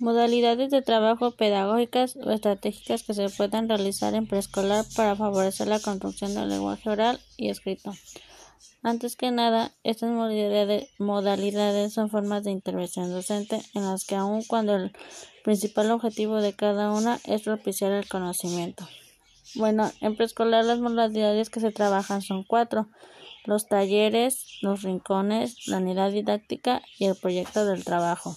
Modalidades de trabajo pedagógicas o estratégicas que se puedan realizar en preescolar para favorecer la construcción del lenguaje oral y escrito. Antes que nada, estas modalidades son formas de intervención docente en las que aun cuando el principal objetivo de cada una es propiciar el conocimiento. Bueno, en preescolar las modalidades que se trabajan son cuatro, los talleres, los rincones, la unidad didáctica y el proyecto del trabajo.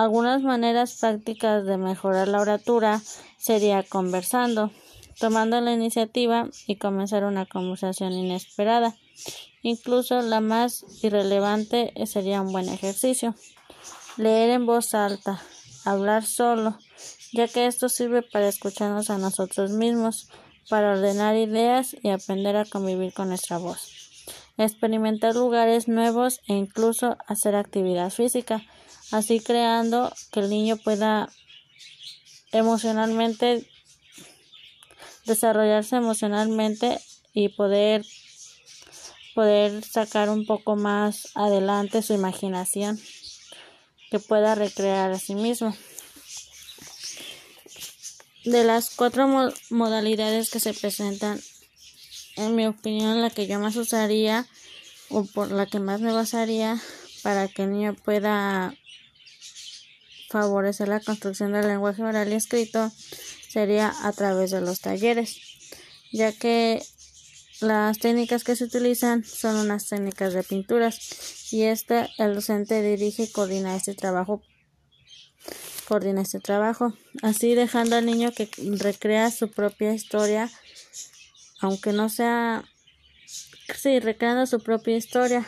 Algunas maneras prácticas de mejorar la oratura sería conversando, tomando la iniciativa y comenzar una conversación inesperada. Incluso la más irrelevante sería un buen ejercicio. Leer en voz alta, hablar solo, ya que esto sirve para escucharnos a nosotros mismos, para ordenar ideas y aprender a convivir con nuestra voz. Experimentar lugares nuevos e incluso hacer actividad física así creando que el niño pueda emocionalmente desarrollarse emocionalmente y poder poder sacar un poco más adelante su imaginación que pueda recrear a sí mismo. De las cuatro modalidades que se presentan, en mi opinión, la que yo más usaría o por la que más me basaría para que el niño pueda favorecer la construcción del lenguaje oral y escrito sería a través de los talleres, ya que las técnicas que se utilizan son unas técnicas de pinturas y este el docente dirige y coordina este trabajo coordina este trabajo así dejando al niño que recrea su propia historia aunque no sea sí recreando su propia historia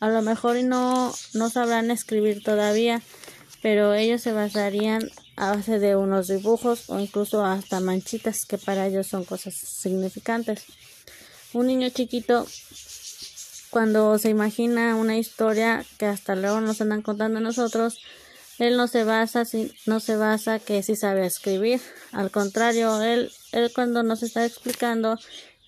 a lo mejor no no sabrán escribir todavía pero ellos se basarían a base de unos dibujos o incluso hasta manchitas que para ellos son cosas significantes. Un niño chiquito cuando se imagina una historia que hasta luego nos andan contando nosotros, él no se basa no se basa que si sabe escribir, al contrario, él él cuando nos está explicando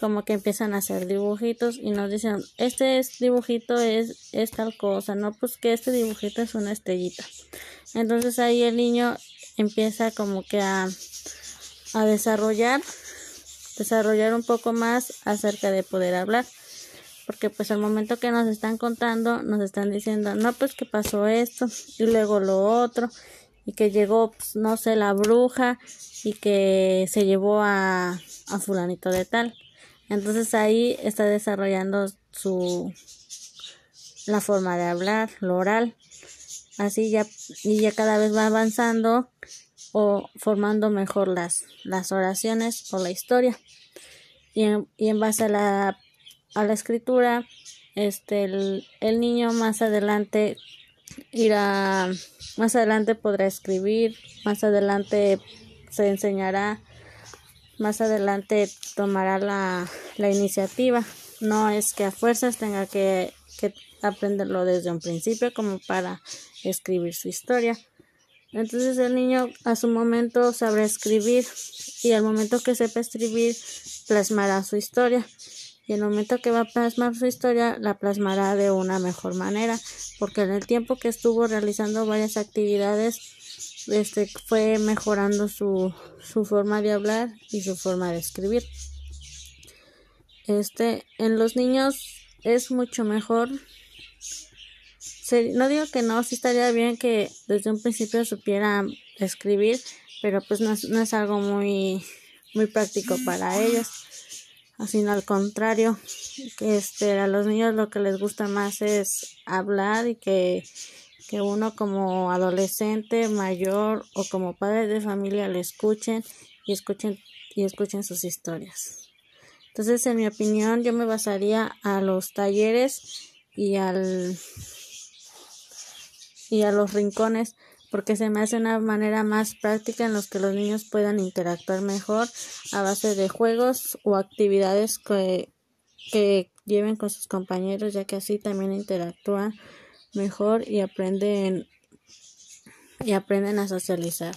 como que empiezan a hacer dibujitos y nos dicen, este dibujito es, tal cosa, no, pues que este dibujito es una estrellita. Entonces ahí el niño empieza como que a, desarrollar, desarrollar un poco más acerca de poder hablar. Porque pues al momento que nos están contando, nos están diciendo, no, pues que pasó esto y luego lo otro y que llegó, pues, no sé, la bruja y que se llevó a fulanito de tal. Entonces ahí está desarrollando su la forma de hablar, lo oral. Así ya y ya cada vez va avanzando o formando mejor las, las oraciones o la historia. Y en, y en base a la, a la escritura, este el, el niño más adelante irá más adelante podrá escribir, más adelante se enseñará más adelante tomará la, la iniciativa. No es que a fuerzas tenga que, que aprenderlo desde un principio como para escribir su historia. Entonces el niño a su momento sabrá escribir y al momento que sepa escribir plasmará su historia y el momento que va a plasmar su historia la plasmará de una mejor manera porque en el tiempo que estuvo realizando varias actividades este fue mejorando su, su forma de hablar y su forma de escribir. Este, en los niños es mucho mejor. no digo que no, sí estaría bien que desde un principio supiera escribir, pero pues no es, no es algo muy, muy práctico para ellos. Sino al contrario, que este, a los niños lo que les gusta más es hablar y que que uno como adolescente mayor o como padre de familia le escuchen y escuchen y escuchen sus historias. Entonces, en mi opinión, yo me basaría a los talleres y al y a los rincones porque se me hace una manera más práctica en los que los niños puedan interactuar mejor a base de juegos o actividades que, que lleven con sus compañeros ya que así también interactúan mejor y aprenden y aprenden a socializar.